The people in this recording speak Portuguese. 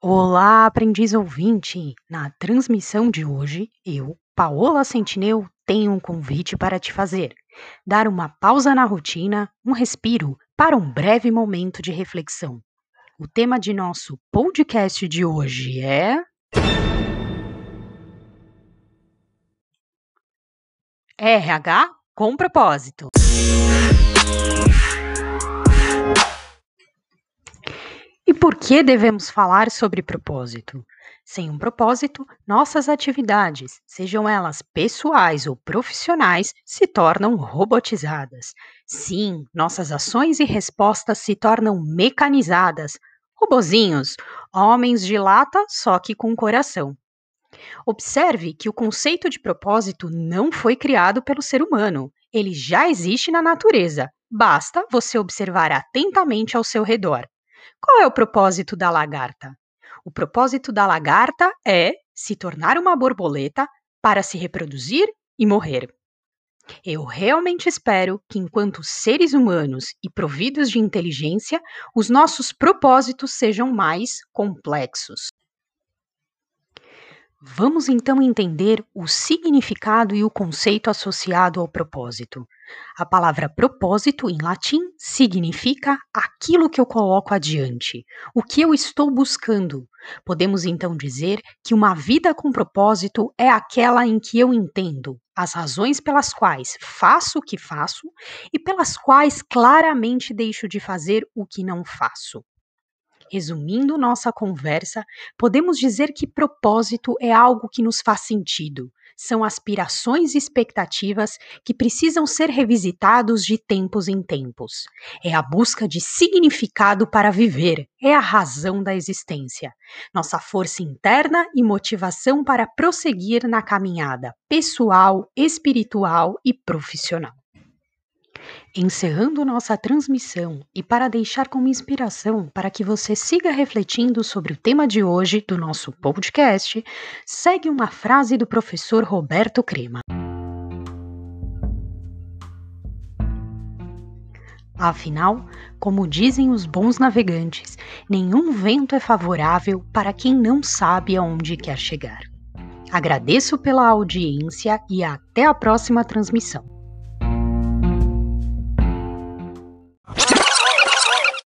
Olá, aprendiz ouvinte! Na transmissão de hoje, eu, Paola Sentinel, tenho um convite para te fazer. Dar uma pausa na rotina, um respiro, para um breve momento de reflexão. O tema de nosso podcast de hoje é. RH com propósito. Por que devemos falar sobre propósito? Sem um propósito, nossas atividades, sejam elas pessoais ou profissionais, se tornam robotizadas. Sim, nossas ações e respostas se tornam mecanizadas. Robozinhos, homens de lata, só que com coração. Observe que o conceito de propósito não foi criado pelo ser humano. Ele já existe na natureza. Basta você observar atentamente ao seu redor. Qual é o propósito da lagarta? O propósito da lagarta é se tornar uma borboleta para se reproduzir e morrer. Eu realmente espero que, enquanto seres humanos e providos de inteligência, os nossos propósitos sejam mais complexos. Vamos então entender o significado e o conceito associado ao propósito. A palavra propósito em latim significa aquilo que eu coloco adiante, o que eu estou buscando. Podemos então dizer que uma vida com propósito é aquela em que eu entendo as razões pelas quais faço o que faço e pelas quais claramente deixo de fazer o que não faço. Resumindo nossa conversa, podemos dizer que propósito é algo que nos faz sentido. São aspirações e expectativas que precisam ser revisitados de tempos em tempos. É a busca de significado para viver, é a razão da existência. Nossa força interna e motivação para prosseguir na caminhada pessoal, espiritual e profissional. Encerrando nossa transmissão e para deixar como inspiração para que você siga refletindo sobre o tema de hoje do nosso podcast, segue uma frase do professor Roberto Crema. Afinal, como dizem os bons navegantes, nenhum vento é favorável para quem não sabe aonde quer chegar. Agradeço pela audiência e até a próxima transmissão.